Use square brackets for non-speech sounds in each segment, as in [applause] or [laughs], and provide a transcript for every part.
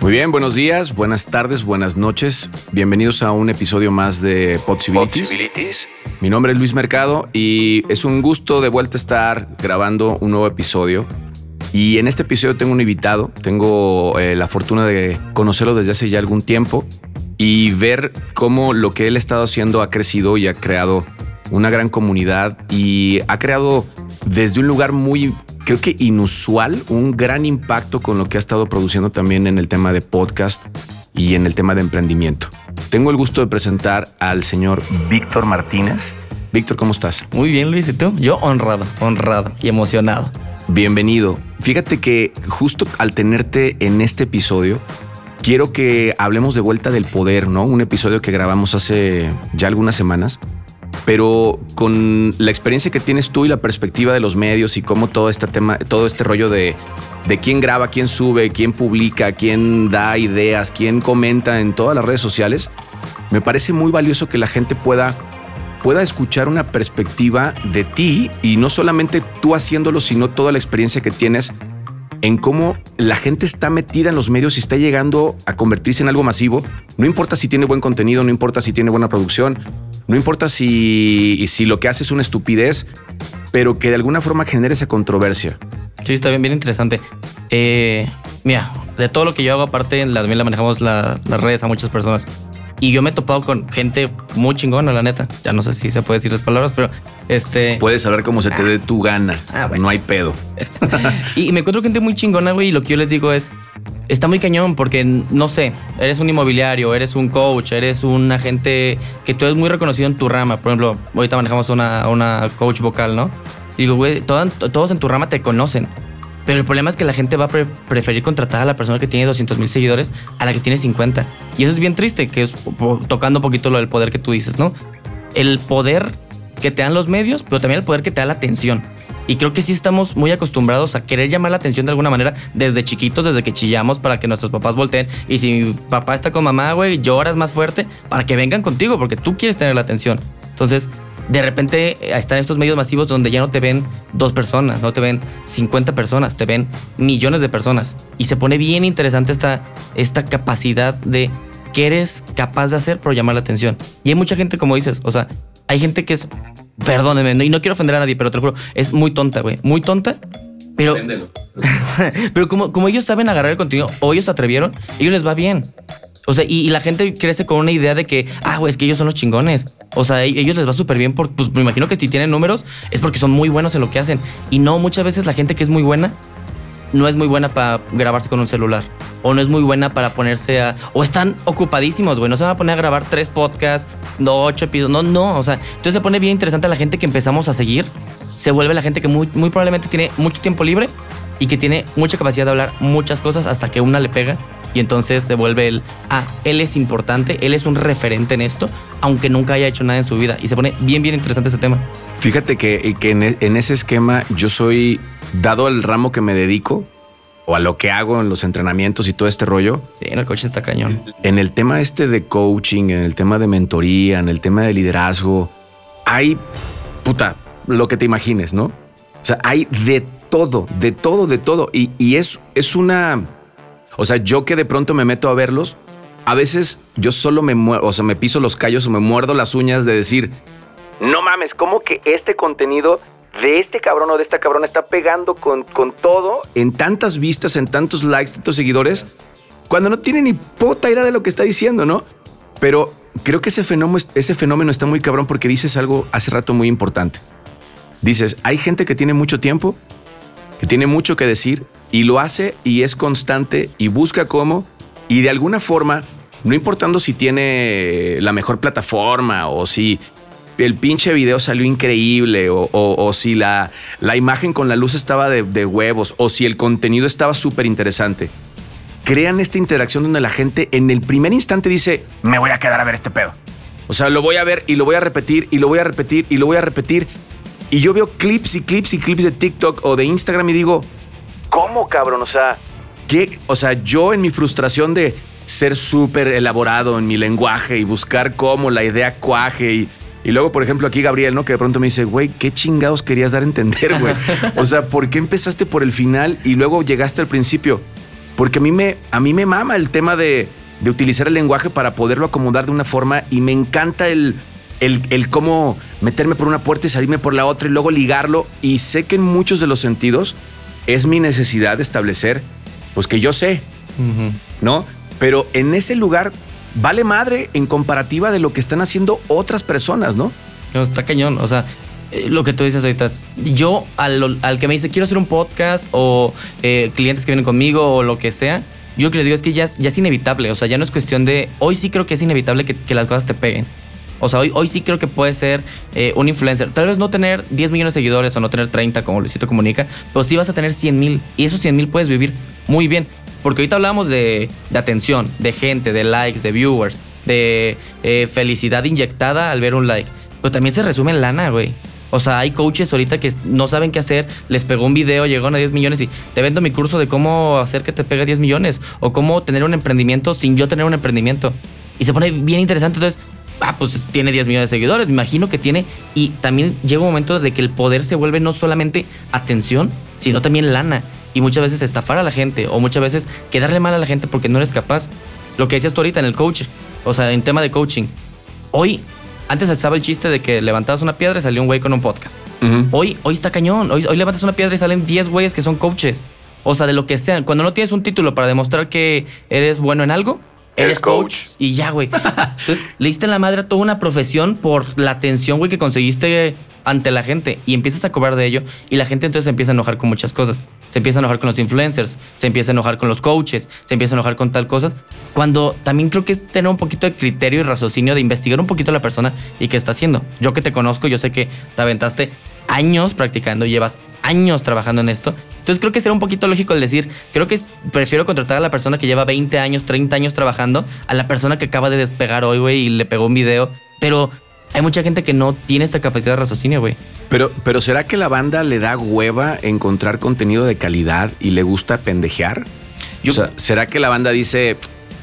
Muy bien, buenos días, buenas tardes, buenas noches. Bienvenidos a un episodio más de Possibilities. Mi nombre es Luis Mercado y es un gusto de vuelta estar grabando un nuevo episodio. Y en este episodio tengo un invitado, tengo eh, la fortuna de conocerlo desde hace ya algún tiempo y ver cómo lo que él ha estado haciendo ha crecido y ha creado una gran comunidad y ha creado desde un lugar muy creo que inusual, un gran impacto con lo que ha estado produciendo también en el tema de podcast y en el tema de emprendimiento. Tengo el gusto de presentar al señor Víctor Martínez. Víctor, ¿cómo estás? Muy bien, Luis, ¿y tú? Yo honrado, honrado y emocionado. Bienvenido. Fíjate que justo al tenerte en este episodio, quiero que hablemos de vuelta del poder, ¿no? Un episodio que grabamos hace ya algunas semanas pero con la experiencia que tienes tú y la perspectiva de los medios y cómo todo este tema, todo este rollo de, de quién graba, quién sube, quién publica, quién da ideas, quién comenta en todas las redes sociales, me parece muy valioso que la gente pueda pueda escuchar una perspectiva de ti y no solamente tú haciéndolo, sino toda la experiencia que tienes en cómo la gente está metida en los medios y está llegando a convertirse en algo masivo. No importa si tiene buen contenido, no importa si tiene buena producción, no importa si, si lo que hace es una estupidez, pero que de alguna forma genere esa controversia. Sí, está bien, bien interesante. Eh, mira, de todo lo que yo hago, aparte, también la manejamos las redes a muchas personas. Y yo me he topado con gente muy chingona, la neta. Ya no sé si se puede decir las palabras, pero este. Puedes saber cómo se te dé tu gana. Ah, bueno. No hay pedo. [laughs] y me encuentro gente muy chingona, güey. Y lo que yo les digo es: está muy cañón porque, no sé, eres un inmobiliario, eres un coach, eres un agente que tú eres muy reconocido en tu rama. Por ejemplo, ahorita manejamos una, una coach vocal, ¿no? Y digo, güey, todos en tu rama te conocen. Pero el problema es que la gente va a preferir contratar a la persona que tiene 200 mil seguidores a la que tiene 50. Y eso es bien triste, que es tocando un poquito lo del poder que tú dices, ¿no? El poder que te dan los medios, pero también el poder que te da la atención. Y creo que sí estamos muy acostumbrados a querer llamar la atención de alguna manera desde chiquitos, desde que chillamos para que nuestros papás volteen. Y si mi papá está con mamá, güey, lloras más fuerte para que vengan contigo, porque tú quieres tener la atención. Entonces, de repente eh, están estos medios masivos donde ya no te ven dos personas, no te ven 50 personas, te ven millones de personas. Y se pone bien interesante esta, esta capacidad de qué eres capaz de hacer por llamar la atención. Y hay mucha gente, como dices, o sea, hay gente que es Perdóneme, y no quiero ofender a nadie, pero te lo juro, es muy tonta, güey. Muy tonta. Pero, [laughs] pero como, como ellos saben agarrar el contenido o ellos se atrevieron, ellos les va bien. O sea, y, la gente crece con una idea de que, ah, güey, es que ellos son los chingones. O sea, ellos les va súper bien porque, pues me imagino que si tienen números es porque son muy buenos en lo que hacen. Y no, muchas veces la gente que es muy buena no es muy buena para grabarse con un celular. O no es muy buena para ponerse a. O están ocupadísimos, güey. No se van a poner a grabar tres podcasts, no, ocho episodios. No, no. O sea, entonces se pone bien interesante la gente que empezamos a seguir. Se vuelve la gente que muy probablemente tiene mucho tiempo libre y que tiene mucha capacidad de hablar muchas cosas hasta que una le pega. Y entonces se vuelve el. Ah, él es importante, él es un referente en esto, aunque nunca haya hecho nada en su vida. Y se pone bien, bien interesante ese tema. Fíjate que, que en, en ese esquema yo soy dado el ramo que me dedico o a lo que hago en los entrenamientos y todo este rollo. Sí, en el coaching está cañón. En el tema este de coaching, en el tema de mentoría, en el tema de liderazgo, hay puta, lo que te imagines, ¿no? O sea, hay de todo, de todo, de todo. Y, y es, es una. O sea, yo que de pronto me meto a verlos, a veces yo solo me o sea, me piso los callos o me muerdo las uñas de decir, no mames, ¿cómo que este contenido de este cabrón o de esta cabrona está pegando con, con todo en tantas vistas, en tantos likes, tantos seguidores, cuando no tiene ni puta idea de lo que está diciendo, ¿no? Pero creo que ese fenómeno, ese fenómeno está muy cabrón porque dices algo hace rato muy importante. Dices, hay gente que tiene mucho tiempo, que tiene mucho que decir y lo hace y es constante y busca cómo y de alguna forma, no importando si tiene la mejor plataforma o si el pinche video salió increíble o, si la, la, imagen con la luz estaba de, de huevos o si el contenido estaba súper interesante. Crean esta interacción donde la gente en el primer instante dice, me voy a quedar a ver este pedo. O sea, lo voy a ver y lo voy a repetir y lo voy a repetir y lo voy a repetir. Y yo veo clips y clips y clips de TikTok o de Instagram y digo, ¿cómo cabrón? O sea, ¿qué? O sea, yo en mi frustración de ser súper elaborado en mi lenguaje y buscar cómo la idea cuaje y y luego, por ejemplo, aquí Gabriel, ¿no? Que de pronto me dice, güey, ¿qué chingados querías dar a entender, güey? [laughs] o sea, ¿por qué empezaste por el final y luego llegaste al principio? porque a mí me, a mí me mama el tema de, de utilizar el lenguaje para poderlo acomodar de una forma y me encanta el, el, el, cómo meterme por una puerta y salirme por la otra y luego ligarlo. Y sé que en muchos de los sentidos es mi necesidad de establecer, pues que yo sé, ¿no? Pero en ese lugar vale madre en comparativa de lo que están haciendo otras personas, ¿no? No, está cañón. O sea, eh, lo que tú dices ahorita, yo al, al, que me dice quiero hacer un podcast o eh, clientes que vienen conmigo o lo que sea, yo lo que les digo es que ya, ya es inevitable. O sea, ya no es cuestión de. Hoy sí creo que es inevitable que, que las cosas te peguen. O sea, hoy, hoy sí creo que puede ser eh, un influencer. Tal vez no tener 10 millones de seguidores o no tener 30 como Luisito Comunica, pero sí vas a tener 100 mil. Y esos 100 mil puedes vivir muy bien. Porque ahorita hablamos de, de atención, de gente, de likes, de viewers, de eh, felicidad inyectada al ver un like. Pero también se resume en lana, güey. O sea, hay coaches ahorita que no saben qué hacer, les pegó un video, llegaron a 10 millones y te vendo mi curso de cómo hacer que te pegue 10 millones o cómo tener un emprendimiento sin yo tener un emprendimiento. Y se pone bien interesante. Entonces, ah, pues tiene 10 millones de seguidores, me imagino que tiene. Y también llega un momento de que el poder se vuelve no solamente atención, sino también lana. Y muchas veces estafar a la gente o muchas veces quedarle mal a la gente porque no eres capaz. Lo que decías tú ahorita en el coach, o sea, en tema de coaching. Hoy antes estaba el chiste de que levantabas una piedra y salió un güey con un podcast. Uh -huh. Hoy, hoy está cañón. Hoy, hoy levantas una piedra y salen 10 güeyes que son coaches. O sea, de lo que sean. Cuando no tienes un título para demostrar que eres bueno en algo, eres coach. coach. Y ya, güey. Entonces, le diste la madre a toda una profesión por la atención, güey, que conseguiste ante la gente. Y empiezas a cobrar de ello. Y la gente entonces se empieza a enojar con muchas cosas. Se empieza a enojar con los influencers, se empieza a enojar con los coaches, se empieza a enojar con tal cosas. Cuando también creo que es tener un poquito de criterio y raciocinio de investigar un poquito a la persona y qué está haciendo. Yo que te conozco, yo sé que te aventaste años practicando, llevas años trabajando en esto. Entonces creo que será un poquito lógico el decir, creo que prefiero contratar a la persona que lleva 20 años, 30 años trabajando, a la persona que acaba de despegar hoy, güey, y le pegó un video. Pero hay mucha gente que no tiene esta capacidad de raciocinio, güey. Pero, pero ¿será que la banda le da hueva encontrar contenido de calidad y le gusta pendejear? Yo, o sea, ¿será que la banda dice,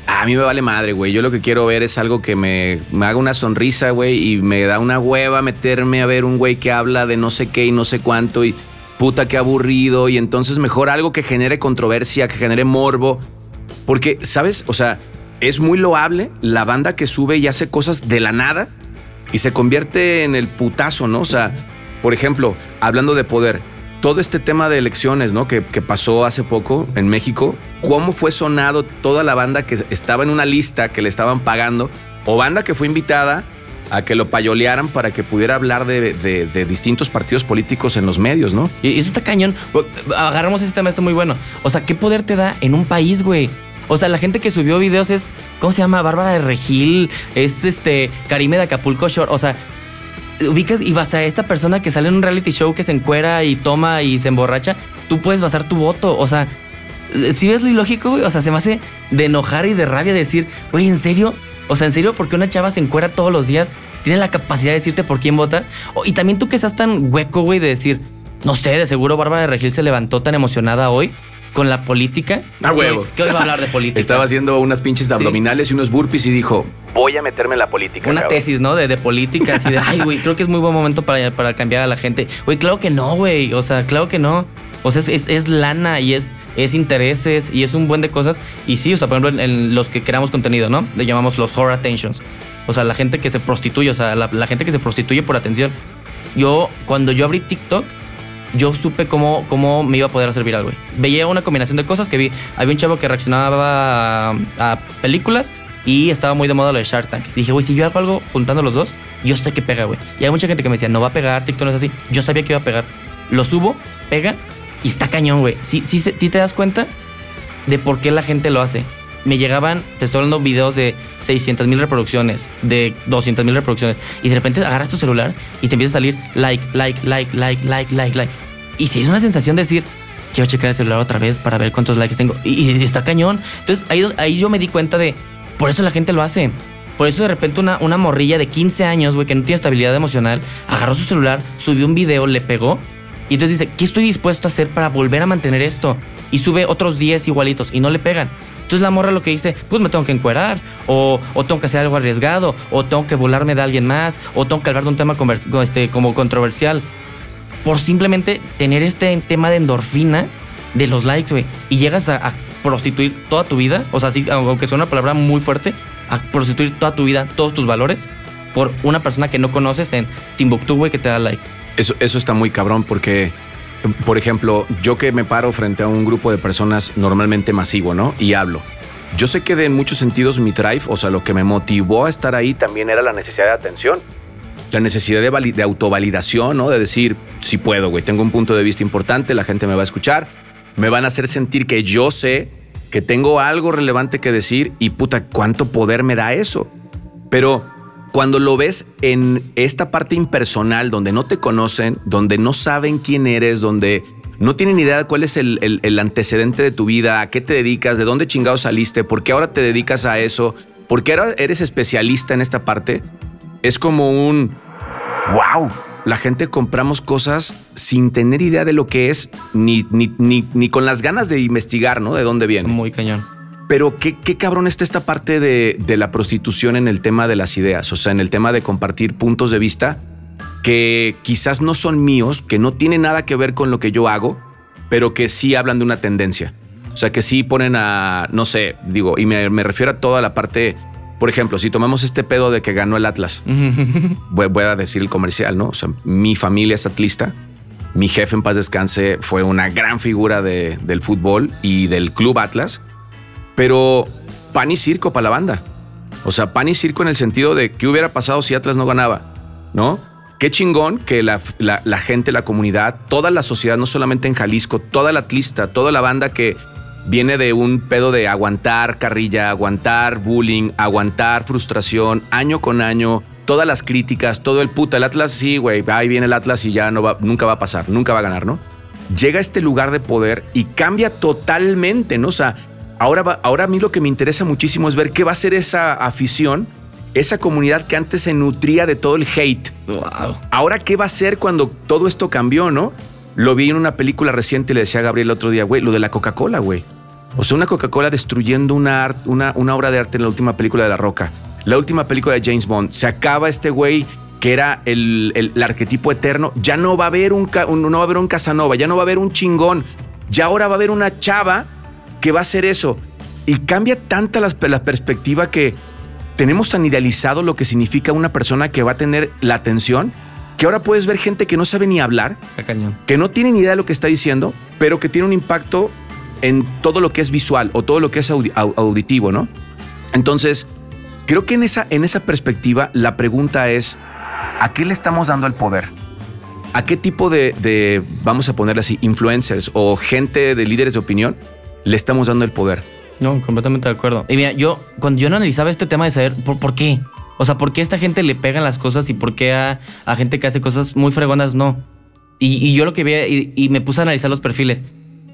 a mí me vale madre, güey. Yo lo que quiero ver es algo que me, me haga una sonrisa, güey, y me da una hueva meterme a ver un güey que habla de no sé qué y no sé cuánto y puta que aburrido y entonces mejor algo que genere controversia, que genere morbo. Porque, ¿sabes? O sea, es muy loable la banda que sube y hace cosas de la nada y se convierte en el putazo, ¿no? O sea, por ejemplo, hablando de poder, todo este tema de elecciones, ¿no? Que, que, pasó hace poco en México, cómo fue sonado toda la banda que estaba en una lista que le estaban pagando, o banda que fue invitada a que lo payolearan para que pudiera hablar de, de, distintos partidos políticos en los medios, ¿no? Y eso está cañón. Agarramos ese tema, está muy bueno. O sea, ¿qué poder te da en un país, güey? O sea, la gente que subió videos es, ¿cómo se llama? Bárbara de Regil, es este, Karime de Acapulco Shore. O sea, ubicas y vas a esta persona que sale en un reality show que se encuera y toma y se emborracha, tú puedes basar tu voto. O sea, si ves lo ilógico, güey, o sea, se me hace de enojar y de rabia decir, güey, ¿en serio? O sea, ¿en serio? Porque una chava se encuera todos los días, tiene la capacidad de decirte por quién vota. y también tú que estás tan hueco, güey, de decir, no sé, de seguro Bárbara de Regil se levantó tan emocionada hoy con la política. Ah, huevo. ¿Qué hoy va a hablar de [laughs] política? Estaba haciendo unas pinches abdominales y unos burpees y dijo, voy a meterme en la política. Una cabrón. tesis, ¿no? De, de política, así de, ay, güey, creo que es muy buen momento para, para cambiar a la gente. Güey, claro que no, güey. O sea, claro que no. O sea, es, es, es, lana y es, es intereses y es un buen de cosas. Y sí, o sea, por ejemplo, en, en los que creamos contenido, ¿no? Le llamamos los horror attentions. O sea, la gente que se prostituye, o sea, la, la gente que se prostituye por atención. Yo, cuando yo abrí TikTok, yo supe cómo, cómo me iba a poder hacer viral, güey. Veía una combinación de cosas que vi. Había un chavo que reaccionaba a, a películas y estaba muy de moda lo de Shark Tank. Dije, güey, si yo hago algo juntando los dos, yo sé que pega, güey. Y hay mucha gente que me decía, no va a pegar, TikTok no es así. Yo sabía que iba a pegar. Lo subo, pega y está cañón, güey. Sí, sí, sí te das cuenta de por qué la gente lo hace. Me llegaban, te estoy hablando videos de 600 mil reproducciones, de 200 mil reproducciones, y de repente agarras tu celular y te empieza a salir like, like, like, like, like, like, like. Y si es una sensación de decir, quiero checar el celular otra vez para ver cuántos likes tengo. Y, y está cañón. Entonces ahí, ahí yo me di cuenta de, por eso la gente lo hace. Por eso de repente una, una morrilla de 15 años, güey, que no tiene estabilidad emocional, agarró su celular, subió un video, le pegó. Y entonces dice, ¿qué estoy dispuesto a hacer para volver a mantener esto? Y sube otros 10 igualitos y no le pegan. Entonces la morra lo que dice, pues me tengo que encuerar, o, o, tengo que hacer algo arriesgado, o tengo que volarme de alguien más, o tengo que hablar de un tema este, como controversial. Por simplemente tener este tema de endorfina de los likes, güey. Y llegas a, prostituir toda tu vida, o sea, sí, aunque sea una palabra muy fuerte, a prostituir toda tu vida, todos tus valores, por una persona que no conoces en Timbuktu, güey, que te da like. Eso, eso está muy cabrón porque, por ejemplo, yo que me paro frente a un grupo de personas normalmente masivo, ¿no? Y hablo. Yo sé que de en muchos sentidos mi drive, o sea, lo que me motivó a estar ahí también era la necesidad de atención. La necesidad de, de autovalidación, ¿no? De decir, sí puedo, güey, tengo un punto de vista importante, la gente me va a escuchar, me van a hacer sentir que yo sé que tengo algo relevante que decir y puta, ¿cuánto poder me da eso? Pero cuando lo ves en esta parte impersonal, donde no te conocen, donde no saben quién eres, donde no tienen idea de cuál es el, el- el antecedente de tu vida, a qué te dedicas, de dónde chingados saliste, por qué ahora te dedicas a eso, por qué ahora eres especialista en esta parte, es como un wow. La gente compramos cosas sin tener idea de lo que es, ni, ni, ni, ni con las ganas de investigar, ¿no? De dónde viene. Muy cañón. Pero qué, qué cabrón está esta parte de, de la prostitución en el tema de las ideas, o sea, en el tema de compartir puntos de vista que quizás no son míos, que no tienen nada que ver con lo que yo hago, pero que sí hablan de una tendencia. O sea, que sí ponen a, no sé, digo, y me, me refiero a toda la parte, por ejemplo, si tomamos este pedo de que ganó el Atlas, [laughs] voy, voy a decir el comercial, ¿no? O sea, mi familia es atlista. Mi jefe en paz descanse fue una gran figura de- del fútbol y del club Atlas, pero pan y circo para la banda. O sea, pan y circo en el sentido de qué hubiera pasado si Atlas no ganaba, ¿no? Qué chingón que la, la- gente, la comunidad, toda la sociedad, no solamente en Jalisco, toda la atlista, toda la banda que viene de un pedo de aguantar carrilla, aguantar bullying, aguantar frustración, año con año, todas las críticas, todo el puta, el Atlas, sí, güey, ahí viene el Atlas y ya no nunca va a pasar, nunca va a ganar, ¿no? Llega a este lugar de poder y cambia totalmente, ¿no? O sea, ahora, va- ahora a mí lo que me interesa muchísimo es ver qué va a ser esa afición, esa comunidad que antes se nutría de todo el hate. wow. Ahora, ¿qué va a ser cuando todo esto cambió, no? Lo vi en una película reciente y le decía a Gabriel el otro día, güey, lo de la Coca-Cola, güey. O sea, una Coca-Cola destruyendo una, art- una, una obra de arte en la última película de La Roca. La última película de James Bond. Se acaba este güey que era el, el- el arquetipo eterno. Ya no va a haber un- no va a haber un Casanova, ya no va a haber un chingón. Ya ahora va a haber una chava que va a hacer eso. Y cambia tanta la perspectiva que tenemos tan idealizado lo que significa una persona que va a tener la atención, que ahora puedes ver gente que no sabe ni hablar, que no tiene ni idea de lo que está diciendo, pero que tiene un impacto en todo lo que es visual o todo lo que es audi- au- auditivo, ¿no? Entonces, creo que en esa, en esa perspectiva la pregunta es, ¿a qué le estamos dando el poder? ¿A qué tipo de, de, vamos a ponerle así, influencers o gente de líderes de opinión le estamos dando el poder? No, completamente de acuerdo. Y mira, yo, cuando yo no analizaba este tema de saber por, por qué. O sea, por qué a esta gente le pegan las cosas y por qué a, a gente que hace cosas muy fregonas no. Y, y yo lo que vi y, y me puse a analizar los perfiles.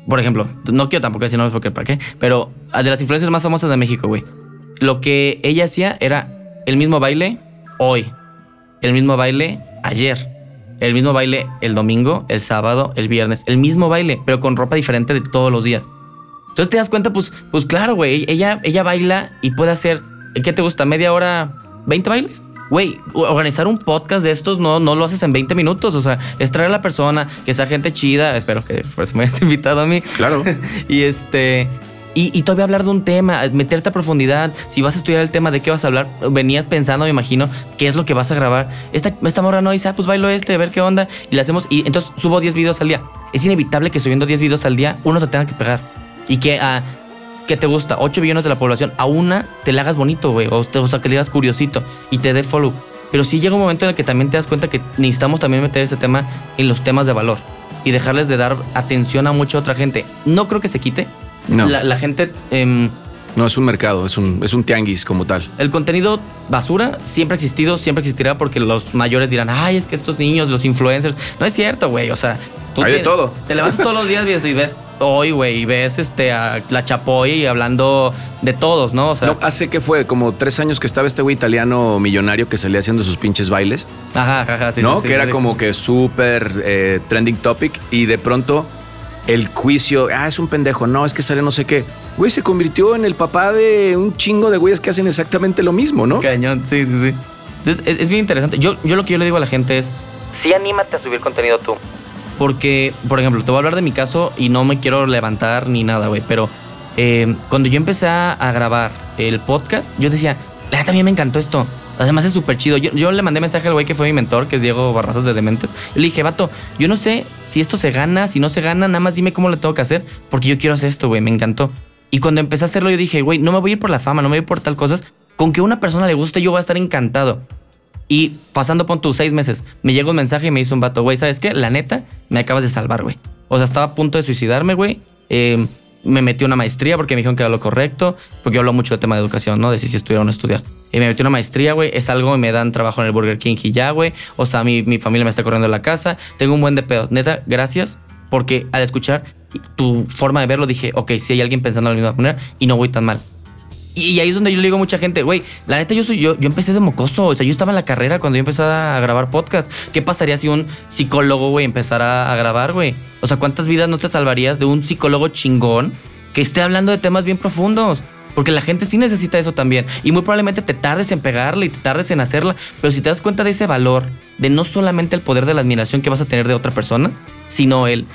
Por ejemplo, no quiero tampoco decir nombres porque para qué, pero de las influencias más famosas de México, güey. Lo que ella hacía era el mismo baile hoy, el mismo baile ayer, el mismo baile el domingo, el sábado, el viernes, el mismo baile, pero con ropa diferente de todos los días. Entonces te das cuenta, pues, pues claro, güey, ella, ella baila y puede hacer, ¿qué te gusta? ¿Media hora? ¿20 bailes? Güey, organizar un podcast de estos no, no lo haces en 20 minutos. O sea, es traer a la persona, que sea gente chida. Espero que por eso me hayas [laughs] invitado a mí. Claro. [laughs] y este. Y, y todavía hablar de un tema, meterte a profundidad. Si vas a estudiar el tema, ¿de qué vas a hablar? Venías pensando, me imagino, qué es lo que vas a grabar. Esta, esta morra no dice, ah, pues bailo este, a ver qué onda. Y le hacemos. Y entonces subo 10 videos al día. Es inevitable que subiendo 10 videos al día, uno te tenga que pegar. Y que a. que te gusta? 8 billones de la población. A una te la hagas bonito, güey. O, o sea, que le hagas curiosito y te dé follow. Pero sí llega un momento en el que también te das cuenta que necesitamos también meter ese tema en los temas de valor y dejarles de dar atención a mucha otra gente. No creo que se quite. No. La, la gente, em, No, es un mercado, es un, es un tianguis como tal. el contenido basura siempre ha existido, siempre existirá porque los mayores dirán, ay, es que estos niños, los influencers. No es cierto, güey. O sea, tú Hay de te- todo. Te levantas todos los días y ves hoy, güey, y ves este, a la Chapoy hablando de todos, ¿no? O sea, No, hace que fue como tres años que estaba este güey italiano millonario que salía haciendo sus pinches bailes, ajá, ajá, ajá, sí, ¿no? sí, sí, que era sí. como que súper eh, trending topic y de pronto el juicio, ah, es un pendejo, no, es que sale no sé qué. Güey, se convirtió en el papá de un chingo de güeyes que hacen exactamente lo mismo, ¿no? Cañón, sí, sí, sí. Entonces, es, es bien interesante. Yo, yo lo que yo le digo a la gente es, sí anímate a subir contenido tú. Porque, por ejemplo, te voy a hablar de mi caso y no me quiero levantar ni nada, güey, pero eh, cuando yo empecé a grabar el podcast, yo decía, la a mí me encantó esto. Además es súper chido. Yo, le mandé mensaje al güey que fue mi mentor, que es Diego Barrazas de Dementes. Yo le dije, vato, yo no sé si esto se gana, si no se gana, nada más dime cómo lo tengo que hacer, porque yo quiero hacer esto, güey, me encantó. Y cuando empecé a hacerlo, yo dije, güey, no me voy a ir por la fama, no me voy a ir por tal cosas. Con que una persona le guste, yo voy a estar encantado. Y pasando por tus seis meses, me llegó un mensaje y me hizo un vato, güey, ¿sabes qué? La neta, me acabas de salvar, güey. O sea, estaba a punto de suicidarme, güey. Eh, me metí una maestría porque me dijeron que era lo correcto, porque yo hablo mucho de tema de educación, ¿no? De si, si estudiar o no estudiar. Y me metí una maestría, güey, es algo, me dan trabajo en el Burger King y ya, güey. O sea, mi, mi familia me está corriendo en la casa, tengo un buen de pedos. Neta, gracias, porque al escuchar tu forma de verlo dije, ok, si hay alguien pensando de la misma manera y no voy tan mal. Y ahí es donde yo le digo a mucha gente, güey, la neta yo soy yo, yo empecé de mocoso, o sea, yo estaba en la carrera cuando yo empecé a grabar podcast. ¿Qué pasaría si un psicólogo, güey, empezara a grabar, güey? O sea, ¿cuántas vidas no te salvarías de un psicólogo chingón que esté hablando de temas bien profundos? Porque la gente sí necesita eso también. Y muy probablemente te tardes en pegarla y te tardes en hacerla. Pero si te das cuenta de ese valor, de no solamente el poder de la admiración que vas a tener de otra persona, sino el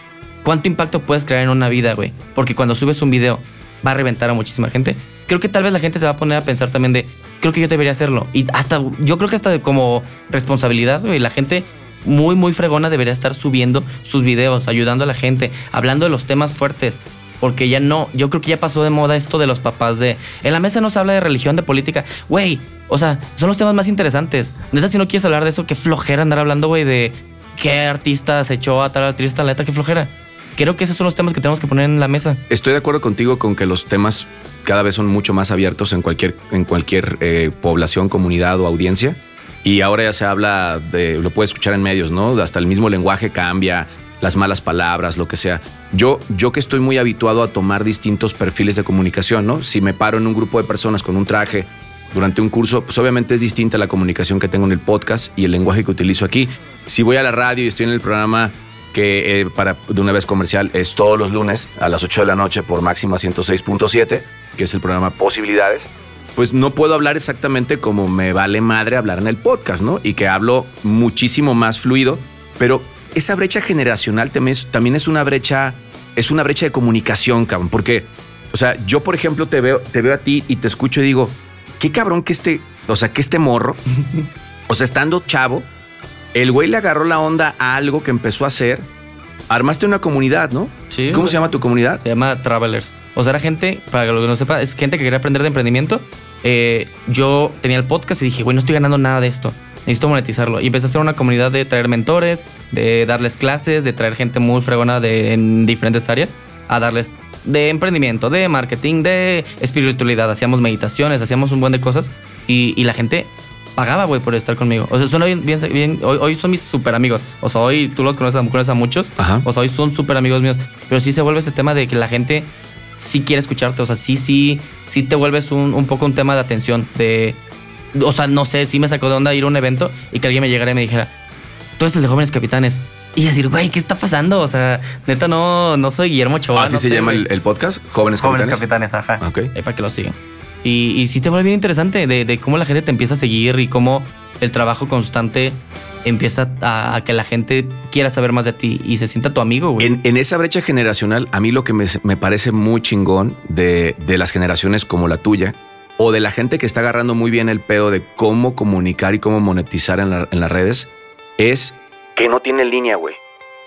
cuánto impacto puedes crear en una vida, güey. Porque cuando subes un video va a reventar a muchísima gente creo que tal vez la gente se va a poner a pensar también de, creo que yo debería hacerlo. Y hasta, yo creo que hasta como responsabilidad, güey, la gente muy, muy fregona debería estar subiendo sus videos, ayudando a la gente, hablando de los temas fuertes. Porque ya no, yo creo que ya pasó de moda esto de los papás de, en la mesa no se habla de religión, de política. Güey, o sea, son los temas más interesantes. Neta, si no quieres hablar de eso, qué flojera andar hablando, güey, de qué artista se echó a tal artista, la neta, qué flojera creo que esos son los temas que tenemos que poner en la mesa. Estoy de acuerdo contigo con que los temas cada vez son mucho más abiertos en cualquier, en cualquier eh, población, comunidad o audiencia. Y ahora ya se habla de, lo puedes escuchar en medios, ¿no? Hasta el mismo lenguaje cambia, las malas palabras, lo que sea. Yo, yo que estoy muy habituado a tomar distintos perfiles de comunicación, ¿no? Si me paro en un grupo de personas con un traje durante un curso, pues obviamente es distinta la comunicación que tengo en el podcast y el lenguaje que utilizo aquí. Si voy a la radio y estoy en el programa que eh, para de una vez comercial es todos los lunes a las 8 de la noche por máxima 106.7, que es el programa Posibilidades, pues no puedo hablar exactamente como me vale madre hablar en el podcast, ¿no? Y que hablo muchísimo más fluido, pero esa brecha generacional también es, una brecha, es una brecha de comunicación, cabrón, porque, o sea, yo por ejemplo te veo, te veo a ti y te escucho y digo, qué cabrón que este, o sea, que este morro, o sea, estando chavo, el güey le agarró la onda a algo que empezó a hacer. Armaste una comunidad, ¿no? Sí. ¿Cómo se llama tu comunidad? Se llama Travelers. O sea, era gente, para que lo que no sepa, es gente que quería aprender de emprendimiento. Eh, yo tenía el podcast y dije, güey, no estoy ganando nada de esto. Necesito monetizarlo. Y empecé a hacer una comunidad de traer mentores, de darles clases, de traer gente muy fregona de, en diferentes áreas, a darles de emprendimiento, de marketing, de espiritualidad. Hacíamos meditaciones, hacíamos un buen de cosas. Y, y la gente pagaba, güey, por estar conmigo. O sea, suena bien, bien, hoy, son mis súper amigos. O sea, hoy tú los conoces, conoces a muchos. O sea, hoy son súper amigos míos. Pero sí se vuelve este tema de que la gente sí quiere escucharte. O sea, sí, sí, sí te vuelves un, un poco un tema de atención. De, o sea, no sé, sí me sacó de onda ir a un evento y que alguien me llegara y me dijera, tú eres el de jóvenes capitanes. Y decir, güey, ¿qué está pasando? O sea, neta, no, no soy Guillermo Choa. ¿Así se llama el, podcast? Jóvenes Capitanes. Jóvenes Capitanes, ajá. Ok. Ahí para que lo sigan. Y, y sí te vuelve bien interesante de, cómo la gente te empieza a seguir y cómo el trabajo constante empieza a, que la gente quiera saber más de ti y se sienta tu amigo, güey. En, esa brecha generacional, a mí lo que me, parece muy chingón de, las generaciones como la tuya, o de la gente que está agarrando muy bien el pedo de cómo comunicar y cómo monetizar en, en las redes, es que no tiene línea, güey.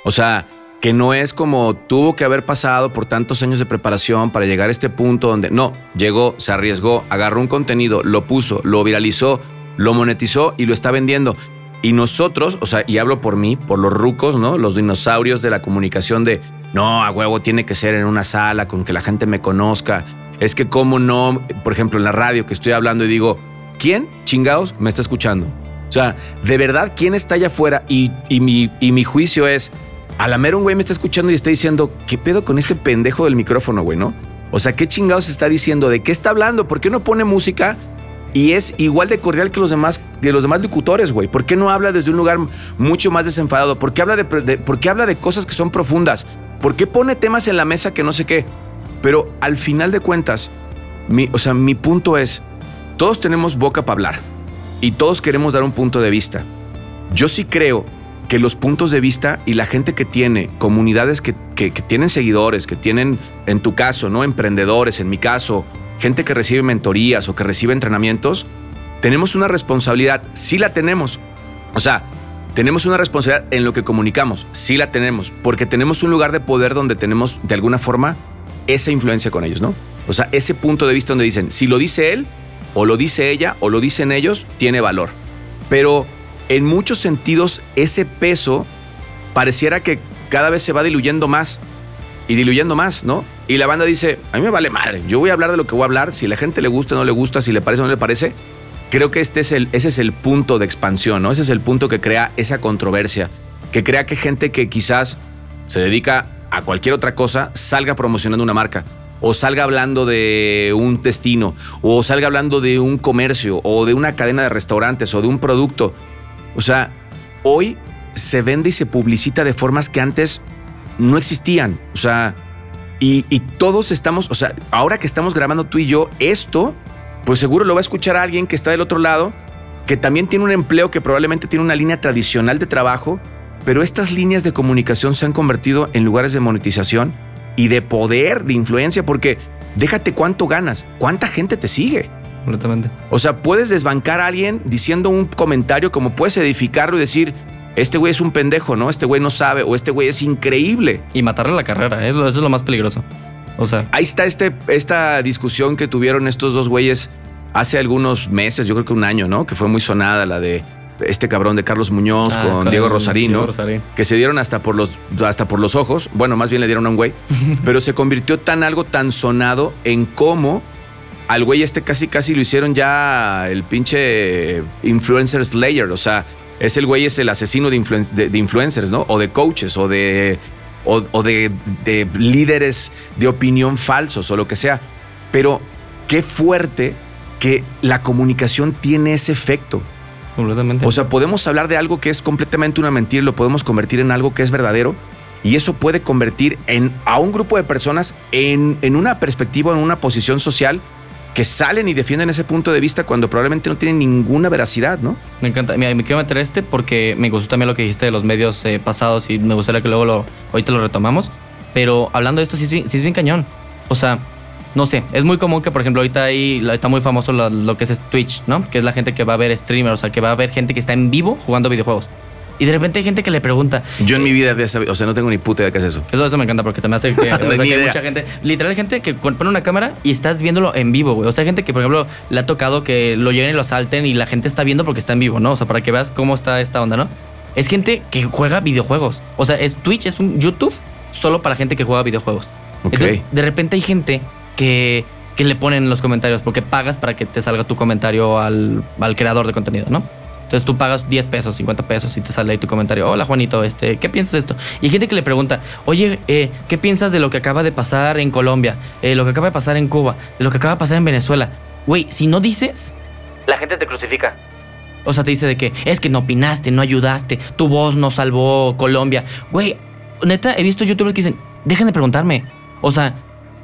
O sea, que no es como tuvo que haber pasado por tantos años de preparación para llegar a este punto donde no, llegó, se arriesgó, agarró un contenido, lo puso, lo viralizó, lo monetizó y lo está vendiendo. Y nosotros, o sea, y hablo por mí, por los rucos, ¿no? Los dinosaurios de la comunicación de, no, a huevo tiene que ser en una sala con que la gente me conozca. Es que cómo no, por ejemplo, en la radio que estoy hablando y digo, ¿quién chingados me está escuchando? O sea, de verdad, ¿quién está allá afuera? Y, mi, y mi juicio es, a la mera güey me está escuchando y está diciendo, ¿qué pedo con este pendejo del micrófono, güey, no? O sea, ¿qué chingados está diciendo? ¿De qué está hablando? ¿Por qué no pone música? Y es igual de cordial que los demás, que los demás locutores, güey. ¿Por qué no habla desde un lugar mucho más desenfadado? ¿Por qué habla de, ¿por qué habla de cosas que son profundas? ¿Por qué pone temas en la mesa que no sé qué? Pero al final de cuentas, o sea, mi punto es, todos tenemos boca para hablar y todos queremos dar un punto de vista. Yo sí creo que los puntos de vista y la gente que tiene comunidades que, que, tienen seguidores, que tienen, en tu caso, ¿no? Emprendedores, en mi caso, gente que recibe mentorías o que recibe entrenamientos, tenemos una responsabilidad, sí la tenemos. O sea, tenemos una responsabilidad en lo que comunicamos, sí la tenemos, porque tenemos un lugar de poder donde tenemos de alguna forma esa influencia con ellos, ¿no? O sea, ese punto de vista donde dicen, si lo dice él, o lo dice ella, o lo dicen ellos, tiene valor. Pero en muchos sentidos, ese peso pareciera que cada vez se va diluyendo más y diluyendo más, ¿no? Y la banda dice, a mí me vale madre, yo voy a hablar de lo que voy a hablar, si a la gente le gusta o no le gusta, si le parece o no le parece, creo que este es el, ese es el punto de expansión, ¿no? Ese es el punto que crea esa controversia, que crea que gente que quizás se dedica a cualquier otra cosa salga promocionando una marca, o salga hablando de un destino, o salga hablando de un comercio, o de una cadena de restaurantes, o de un producto. O sea, hoy se vende y se publicita de formas que antes no existían. O sea, y, todos estamos, o sea, ahora que estamos grabando tú y yo, esto pues seguro lo va a escuchar alguien que está del otro lado, que también tiene un empleo que probablemente tiene una línea tradicional de trabajo, pero estas líneas de comunicación se han convertido en lugares de monetización y de poder, de influencia, porque déjate cuánto ganas, cuánta gente te sigue. Completamente. O sea, puedes desbancar a alguien diciendo un comentario como puedes edificarlo y decir, este güey es un pendejo, ¿no? Este güey no sabe o este güey es increíble. Y matarle la carrera, eso, eso es lo más peligroso. O sea, Ahí está este, esta discusión que tuvieron estos dos güeyes hace algunos meses, yo creo que un año, ¿no? Que fue muy sonada la de este cabrón de Carlos Muñoz ah, con, Diego Rosarino, Diego Rosarín. que se dieron hasta por los hasta por los ojos, bueno, más bien le dieron a un güey, [laughs] pero se convirtió tan algo tan sonado en cómo al güey este casi casi lo hicieron ya el pinche influencer slayer, o sea, es el güey es el asesino de, influen- de- de influencers, ¿no? O de coaches o de o, o de, de líderes de opinión falsos o lo que sea. Pero qué fuerte que la comunicación tiene ese efecto. completamente. O sea, podemos hablar de algo que es completamente una mentira y lo podemos convertir en algo que es verdadero. Y eso puede convertir en, a un grupo de personas en, en una perspectiva, en una posición social que salen y defienden ese punto de vista cuando probablemente no tienen ninguna veracidad, ¿no? Me encanta. Mira, me quiero meter este porque me gustó también lo que dijiste de los medios eh, pasados y me gustaría que luego lo, ahorita lo retomamos. Pero hablando de esto, sí es bien, sí es bien cañón. O sea, no sé, es muy común que, por ejemplo, ahorita ahí está muy famoso lo, lo que es Twitch, ¿no? Que es la gente que va a ver streamers, o sea, que va a ver gente que está en vivo jugando videojuegos. Y de repente hay gente que le pregunta, Yo en mi vida había sabido, o sea, no tengo ni puta idea de qué es eso. Eso, eso me encanta porque también hace que, [laughs] o sea, que hay mucha gente, literal gente que pone una cámara y estás viéndolo en vivo, güey. O sea, gente que, por ejemplo, le ha tocado que lo lleguen y lo salten y la gente está viendo porque está en vivo, ¿no? O sea, para que veas cómo está esta onda, ¿no? Es gente que juega videojuegos. O sea, es Twitch, es un YouTube solo para gente que juega videojuegos. Ok. Entonces, de repente hay gente que, que le ponen en los comentarios porque pagas para que te salga tu comentario al, al creador de contenido, ¿no? Entonces tú pagas 10 pesos, 50 pesos y te sale ahí tu comentario. Hola Juanito, este, ¿qué piensas de esto? Y hay gente que le pregunta, oye, eh, ¿qué piensas de lo que acaba de pasar en Colombia? Eh, lo que acaba de pasar en Cuba, de lo que acaba de pasar en Venezuela. Güey, si no dices, la gente te crucifica. O sea, te dice de que es que no opinaste, no ayudaste, tu voz no salvó Colombia. Güey, neta, he visto youtubers que dicen, dejen de preguntarme. O sea,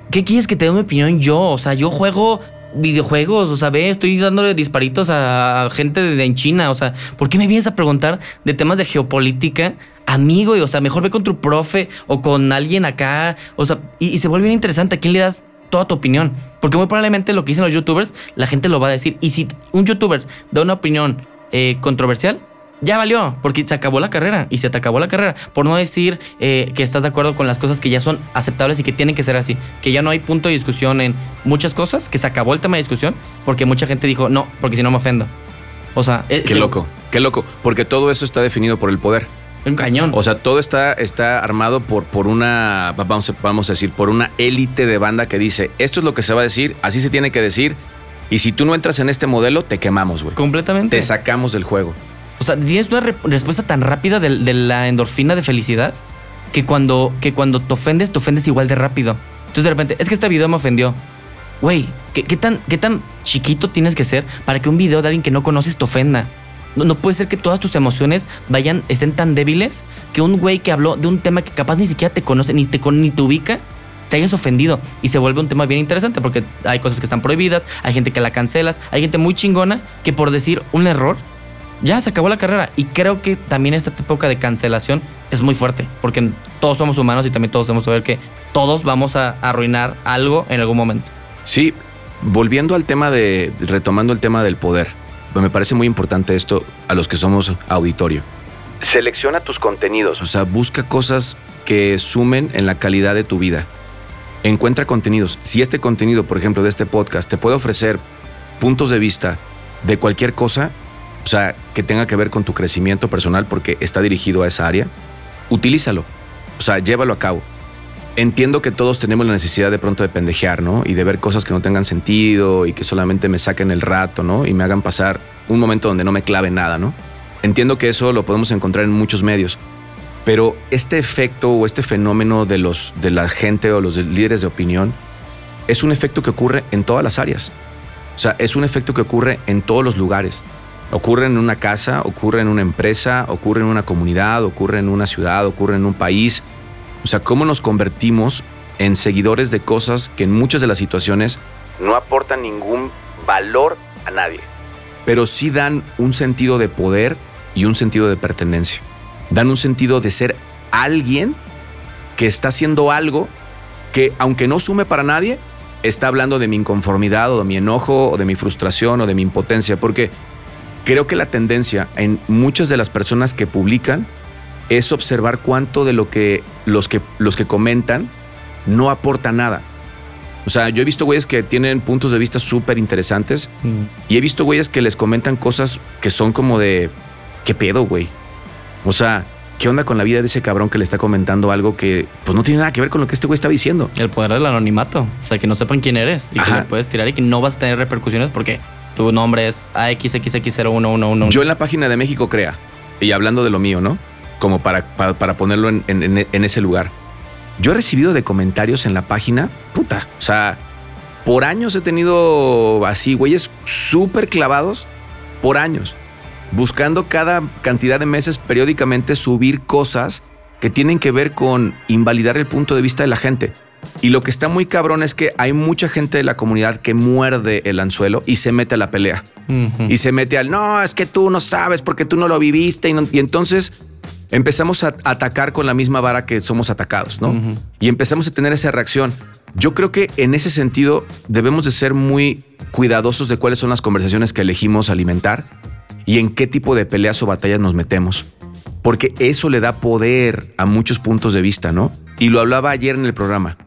¿qué quieres que te dé mi opinión yo? O sea, yo juego videojuegos, o sea, ve, estoy dándole disparitos a gente de, en China, o sea, ¿por qué me vienes a preguntar de temas de geopolítica? Amigo, y, o sea, mejor ve con tu profe o con alguien acá, o sea, y, y se vuelve bien interesante, ¿a quién le das toda tu opinión? Porque muy probablemente lo que dicen los youtubers, la gente lo va a decir, y si un youtuber da una opinión eh, controversial, ya valió, porque se acabó la carrera y se te acabó la carrera. Por no decir eh, que estás de acuerdo con las cosas que ya son aceptables y que tienen que ser así. Que ya no hay punto de discusión en muchas cosas, que se acabó el tema de discusión, porque mucha gente dijo, no, porque si no me ofendo. O sea, es Qué loco, qué loco, porque todo eso está definido por el poder. Un cañón. O sea, todo está, está armado por, por una, vamos, vamos a decir, por una élite de banda que dice, esto es lo que se va a decir, así se tiene que decir, y si tú no entras en este modelo, te quemamos, güey. Completamente. Te sacamos del juego. O sea, tienes una re- respuesta tan rápida de, la endorfina de felicidad que cuando, que cuando te ofendes, te ofendes igual de rápido. Entonces de repente, es que este video me ofendió. Güey, ¿qué, tan, ¿qué tan chiquito tienes que ser para que un video de alguien que no conoces te ofenda? No, no puede ser que todas tus emociones vayan, estén tan débiles que un güey que habló de un tema que capaz ni siquiera te conoce, ni te, ni te ubica, te hayas ofendido. Y se vuelve un tema bien interesante porque hay cosas que están prohibidas, hay gente que la cancelas, hay gente muy chingona que por decir un error ya se acabó la carrera. Y creo que también esta época de cancelación es muy fuerte, porque todos somos humanos y también todos debemos saber que todos vamos a arruinar algo en algún momento. Sí, volviendo al tema de, retomando el tema del poder, pues me parece muy importante esto a los que somos auditorio. Selecciona tus contenidos, o sea, busca cosas que sumen en la calidad de tu vida. Encuentra contenidos. Si este contenido, por ejemplo, de este podcast, te puede ofrecer puntos de vista de cualquier cosa, o sea, que tenga que ver con tu crecimiento personal porque está dirigido a esa área, utilízalo. O sea, llévalo a cabo. Entiendo que todos tenemos la necesidad de pronto de pendejear, ¿no? Y de ver cosas que no tengan sentido y que solamente me saquen el rato, ¿no? Y me hagan pasar un momento donde no me clave nada, ¿no? Entiendo que eso lo podemos encontrar en muchos medios. Pero este efecto o este fenómeno de, los, de la gente o los líderes de opinión es un efecto que ocurre en todas las áreas. O sea, es un efecto que ocurre en todos los lugares. Ocurre en una casa, ocurre en una empresa, ocurre en una comunidad, ocurre en una ciudad, ocurre en un país. O sea, cómo nos convertimos en seguidores de cosas que en muchas de las situaciones no aportan ningún valor a nadie, pero sí dan un sentido de poder y un sentido de pertenencia. Dan un sentido de ser alguien que está haciendo algo que, aunque no sume para nadie, está hablando de mi inconformidad o de mi enojo o de mi frustración o de mi impotencia, porque creo que la tendencia en muchas de las personas que publican es observar cuánto de lo que los que, los que comentan no aporta nada. O sea, yo he visto güeyes que tienen puntos de vista súper interesantes mm. y he visto güeyes que les comentan cosas que son como de, ¿qué pedo, güey? O sea, ¿qué onda con la vida de ese cabrón que le está comentando algo que pues no tiene nada que ver con lo que este güey está diciendo? El poder del anonimato. O sea, que no sepan quién eres y que lo puedes tirar y que no vas a tener repercusiones porque tu nombre es AXXX0111. Yo en la página de México Crea, y hablando de lo mío, ¿no? Como para, para, ponerlo en, en, ese lugar. Yo he recibido de comentarios en la página, puta, o sea, por años he tenido así, güeyes súper clavados, por años buscando cada cantidad de meses periódicamente subir cosas que tienen que ver con invalidar el punto de vista de la gente. Y lo que está muy cabrón es que hay mucha gente de la comunidad que muerde el anzuelo y se mete a la pelea. Y se mete al, no, es que tú no sabes porque tú no lo viviste. Y, entonces empezamos a atacar con la misma vara que somos atacados, ¿no? Y empezamos a tener esa reacción. Yo creo que en ese sentido debemos de ser muy cuidadosos de cuáles son las conversaciones que elegimos alimentar y en qué tipo de peleas o batallas nos metemos. Porque eso le da poder a muchos puntos de vista, ¿no? Y lo hablaba ayer en el programa.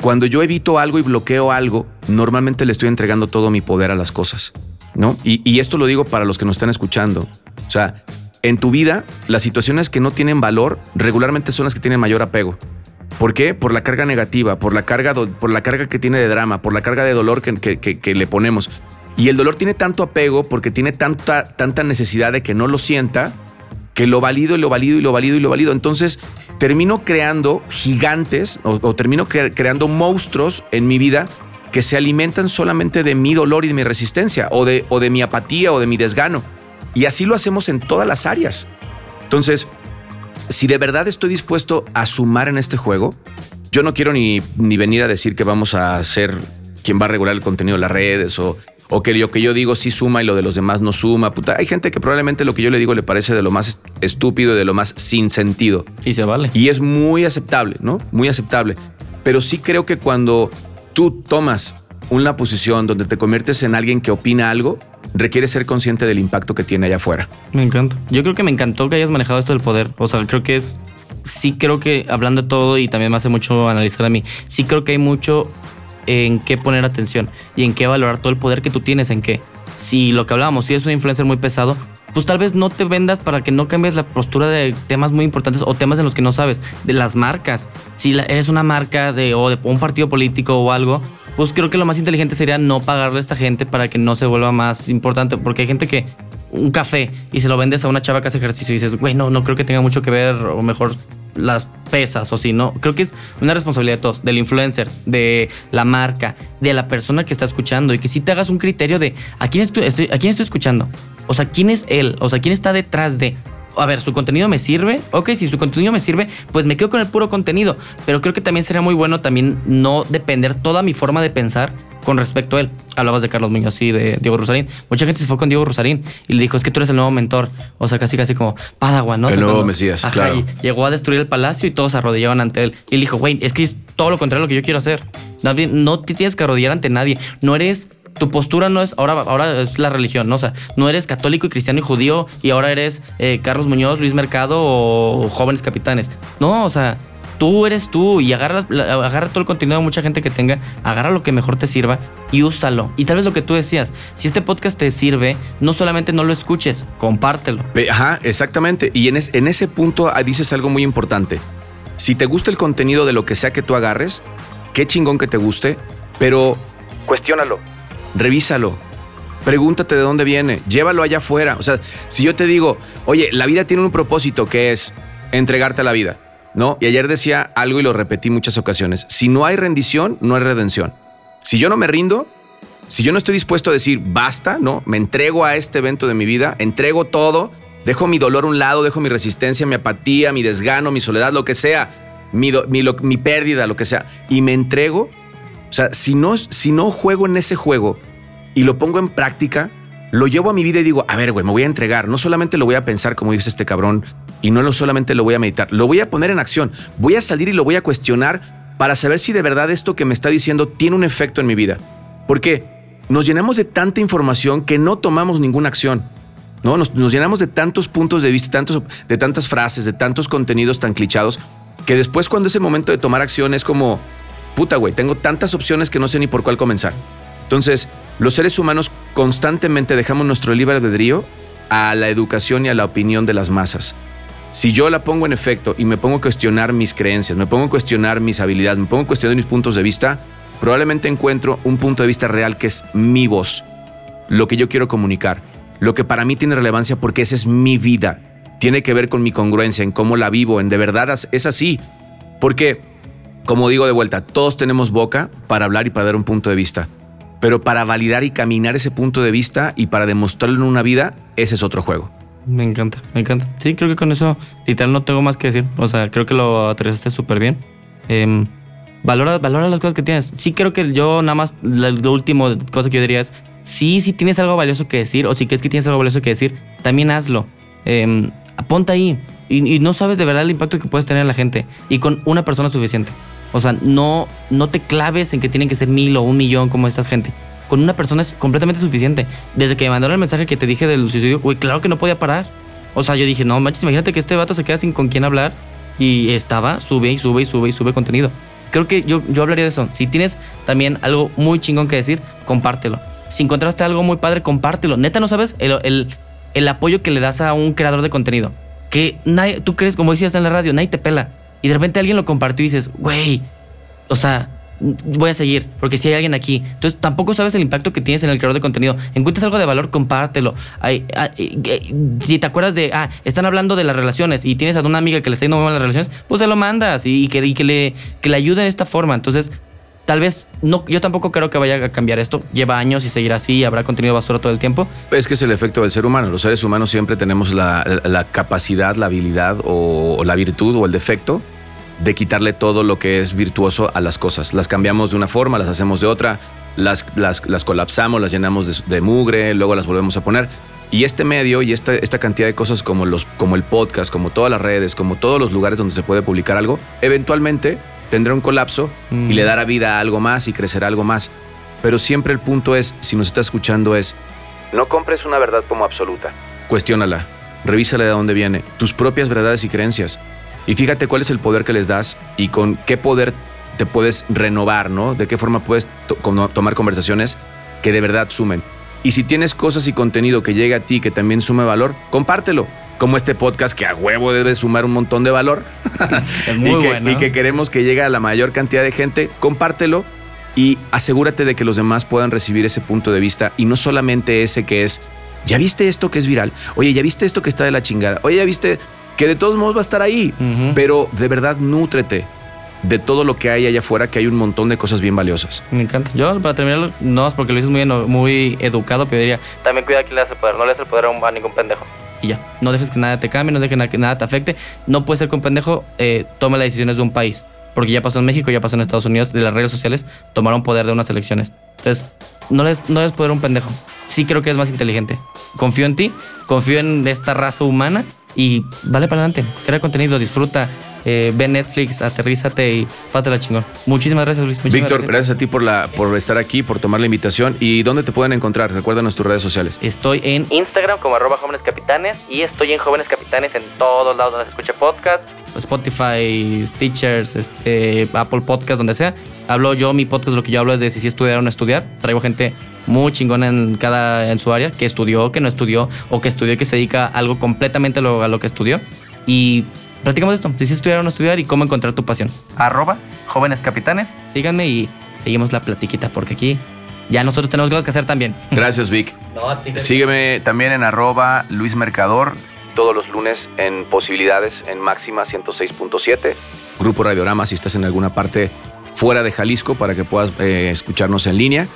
Cuando yo evito algo y bloqueo algo, normalmente le estoy entregando todo mi poder a las cosas, ¿no? Y, esto lo digo para los que nos están escuchando. O sea, en tu vida, las situaciones que no tienen valor regularmente son las que tienen mayor apego. ¿Por qué? Por la carga negativa, por la carga, por la carga que tiene de drama, por la carga de dolor que, que le ponemos. Y el dolor tiene tanto apego porque tiene tanta, tanta necesidad de que no lo sienta, que lo valido y lo valido y lo valido y lo valido. Entonces termino creando gigantes o, termino creando monstruos en mi vida que se alimentan solamente de mi dolor y de mi resistencia o de, o de mi apatía o de mi desgano. Y así lo hacemos en todas las áreas. Entonces, si de verdad estoy dispuesto a sumar en este juego, yo no quiero ni, ni venir a decir que vamos a ser quien va a regular el contenido de las redes o o que lo que yo digo sí suma y lo de los demás no suma. Puta, hay gente que probablemente lo que yo le digo le parece de lo más estúpido y de lo más sin sentido. Y se vale. Y es muy aceptable, ¿no? Muy aceptable. Pero sí creo que cuando tú tomas una posición donde te conviertes en alguien que opina algo, requiere ser consciente del impacto que tiene allá afuera. Me encanta. Yo creo que me encantó que hayas manejado esto del poder. O sea, creo que es. Sí, creo que hablando de todo y también me hace mucho analizar a mí, sí creo que hay mucho en qué poner atención y en qué valorar todo el poder que tú tienes en qué. Si lo que hablábamos, si es un influencer muy pesado, pues tal vez no te vendas para que no cambies la postura de temas muy importantes o temas en los que no sabes, de las marcas. Si eres una marca de, o de un partido político o algo, pues creo que lo más inteligente sería no pagarle a esta gente para que no se vuelva más importante, porque hay gente que un café y se lo vendes a una chava que hace ejercicio y dices, güey, no, no creo que tenga mucho que ver, o mejor las pesas o si no. Creo que es una responsabilidad de todos, del influencer, de la marca, de la persona que está escuchando y que si te hagas un criterio de a quién estoy, a quién estoy escuchando. O sea, quién es él, o sea, quién está detrás de. A ver, su contenido me sirve. Ok, si su contenido me sirve, pues me quedo con el puro contenido. Pero creo que también sería muy bueno también no depender toda mi forma de pensar con respecto a él. Hablabas de Carlos Muñoz y de Diego Rosarín. Mucha gente se fue con Diego Rosarín y le dijo, es que tú eres el nuevo mentor. O sea, casi casi como Padawan, ¿no? El nuevo Mesías, Ajá, claro. llegó a destruir el palacio y todos se arrodillaban ante él. Y él dijo, güey, es que es todo lo contrario a lo que yo quiero hacer. Bien, no te tienes que arrodillar ante nadie. No eres... Tu postura no es, ahora, ahora es la religión, ¿no? O sea, no eres católico y cristiano y judío y ahora eres eh, Carlos Muñoz, Luis Mercado o jóvenes capitanes. No, o sea, tú eres tú y agarra, agarra todo el contenido de mucha gente que tenga, agarra lo que mejor te sirva y úsalo. Y tal vez lo que tú decías, si este podcast te sirve, no solamente no lo escuches, compártelo. Ajá, exactamente. Y en, es- en ese punto ah, dices algo muy importante. Si te gusta el contenido de lo que sea que tú agarres, qué chingón que te guste, pero cuestiónalo, revísalo, pregúntate de dónde viene, llévalo allá afuera. O sea, si yo te digo, oye, la vida tiene un propósito que es entregarte a la vida, ¿no? Y ayer decía algo y lo repetí muchas ocasiones. Si no hay rendición, no hay redención. Si yo no me rindo, si yo no estoy dispuesto a decir basta, ¿no? Me entrego a este evento de mi vida, entrego todo, dejo mi dolor a un lado, dejo mi resistencia, mi apatía, mi desgano, mi soledad, lo que sea, mi, mi pérdida, lo que sea, y me entrego. O sea, si no, si no juego en ese juego y lo pongo en práctica, lo llevo a mi vida y digo, a ver, güey, me voy a entregar. No solamente lo voy a pensar como dice este cabrón y no lo solamente lo voy a meditar, lo voy a poner en acción. Voy a salir y lo voy a cuestionar para saber si de verdad esto que me está diciendo tiene un efecto en mi vida. Porque nos llenamos de tanta información que no tomamos ninguna acción. ¿no? Nos, llenamos de tantos puntos de vista, de tantas frases, de tantos contenidos tan clichados, que después cuando es el momento de tomar acción es como, puta, güey, tengo tantas opciones que no sé ni por cuál comenzar. Entonces, los seres humanos constantemente dejamos nuestro libre albedrío a la educación y a la opinión de las masas. Si yo la pongo en efecto y me pongo a cuestionar mis creencias, me pongo a cuestionar mis habilidades, me pongo a cuestionar mis puntos de vista, probablemente encuentro un punto de vista real que es mi voz, lo que yo quiero comunicar, lo que para mí tiene relevancia porque esa es mi vida. Tiene que ver con mi congruencia, en cómo la vivo, en de verdad es así. Porque, como digo de vuelta, todos tenemos boca para hablar y para dar un punto de vista. Pero para validar y caminar ese punto de vista y para demostrarlo en una vida, ese es otro juego. Me encanta, me encanta. Sí, creo que con eso, literal, no tengo más que decir. O sea, creo que lo aterrizaste súper bien. Em, valora, valora las cosas que tienes. Sí, creo que yo nada más, la, lo último cosa que yo diría es, sí, si tienes algo valioso que decir o si crees que tienes algo valioso que decir, también hazlo. Em, ponte ahí. Y, y no sabes de verdad el impacto que puedes tener en la gente. Y con una persona suficiente. O sea, no, no te claves en que tienen que ser mil o un millón como esta gente. Con una persona es completamente suficiente. Desde que me mandaron el mensaje que te dije del suicidio, güey, claro que no podía parar. O sea, yo dije, no manches, imagínate que este vato se queda sin con quién hablar. Y estaba, sube y sube y sube y sube contenido. Creo que yo, yo hablaría de eso. Si tienes también algo muy chingón que decir, compártelo. Si encontraste algo muy padre, compártelo. Neta, no sabes el, el, el apoyo que le das a un creador de contenido. Que nadie, tú crees, como decías en la radio, nadie te pela. Y de repente alguien lo compartió y dices, güey, o sea, voy a seguir, porque si hay alguien aquí. Entonces tampoco sabes el impacto que tienes en el creador de contenido. Encuentras algo de valor, compártelo. Ay, eh, si te acuerdas de, ah, están hablando de las relaciones y tienes a una amiga que le está yendo mal las relaciones, pues se lo mandas y, y que, y que, le, que le ayude de esta forma. Entonces, tal vez, no, yo tampoco creo que vaya a cambiar esto. Lleva años y seguirá así, habrá contenido basura todo el tiempo. Es que es el efecto del ser humano. Los seres humanos siempre tenemos la, la capacidad, la habilidad o, o la virtud o el defecto de quitarle todo lo que es virtuoso a las cosas. Las cambiamos de una forma, las hacemos de otra, las, las, las colapsamos, las llenamos de, de, mugre, luego las volvemos a poner. Y este medio y esta, esta cantidad de cosas como, los, como el podcast, como todas las redes, como todos los lugares donde se puede publicar algo, eventualmente tendrá un colapso mm. y le dará vida a algo más y crecerá algo más. Pero siempre el punto es, si nos está escuchando, es, no compres una verdad como absoluta. Cuestiónala, revísala de dónde viene, tus propias verdades y creencias. Y fíjate cuál es el poder que les das y con qué poder te puedes renovar, ¿no? De qué forma puedes to tomar conversaciones que de verdad sumen. Y si tienes cosas y contenido que llegue a ti que también sume valor, compártelo. Como este podcast que a huevo debe sumar un montón de valor [laughs] es muy y, que, bueno. y que queremos que llegue a la mayor cantidad de gente, compártelo y asegúrate de que los demás puedan recibir ese punto de vista y no solamente ese que es, ¿ya viste esto que es viral? Oye, ¿ya viste esto que está de la chingada? Oye, ¿ya viste que de todos modos va a estar ahí? Uh -huh. Pero de verdad, nútrete de todo lo que hay allá afuera, que hay un montón de cosas bien valiosas. Me encanta. Yo, para terminar, no es porque lo dices muy, muy educado, pero diría, también cuida que le das el poder, no le das el poder a, un, a ningún pendejo. Y ya. No dejes que nada te cambie, no dejes que nada te afecte. No puedes ser con pendejo, eh, toma las decisiones de un país. Porque ya pasó en México, ya pasó en Estados Unidos, de las redes sociales tomaron poder de unas elecciones. Entonces, no les, no les poder un pendejo. Sí creo que es más inteligente. Confío en ti, confío en esta raza humana y vale para adelante. Crea contenido, disfruta, eh, ve Netflix, aterrízate y pásate chingón. Muchísimas gracias, Luis. Víctor, gracias. a ti por, la, por estar aquí, por tomar la invitación. ¿Y dónde te pueden encontrar? Recuérdanos tus redes sociales. Estoy en Instagram como arroba jóvenes capitanes y estoy en jóvenes capitanes en todos lados donde se escucha podcast. Spotify, Teachers, este, Apple Podcast, donde sea. Hablo yo, mi podcast, lo que yo hablo es de si sí estudiar o no estudiar. Traigo gente muy chingona en cada en su área, que estudió, que no estudió, o que estudió y que se dedica a algo completamente a lo, a lo que estudió. Y platicamos esto, si sí estudiar o no estudiar y cómo encontrar tu pasión. Arroba jóvenes capitanes, síganme y seguimos la platiquita, porque aquí ya nosotros tenemos cosas que hacer también. [laughs] Gracias, Vic. Sígueme también en arroba Luis Mercador, todos los lunes en Posibilidades, en Máxima 106.7. Grupo Radiorama, si estás en alguna parte fuera de Jalisco, para que puedas eh, escucharnos en línea.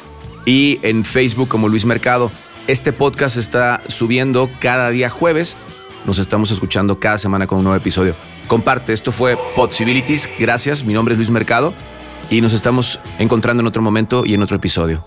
Y en Facebook como Luis Mercado. Este podcast está subiendo cada día jueves nos estamos escuchando cada semana con un nuevo episodio. Comparte, esto fue Possibilities. Gracias, mi nombre es Luis Mercado y nos estamos encontrando en otro momento y en otro episodio.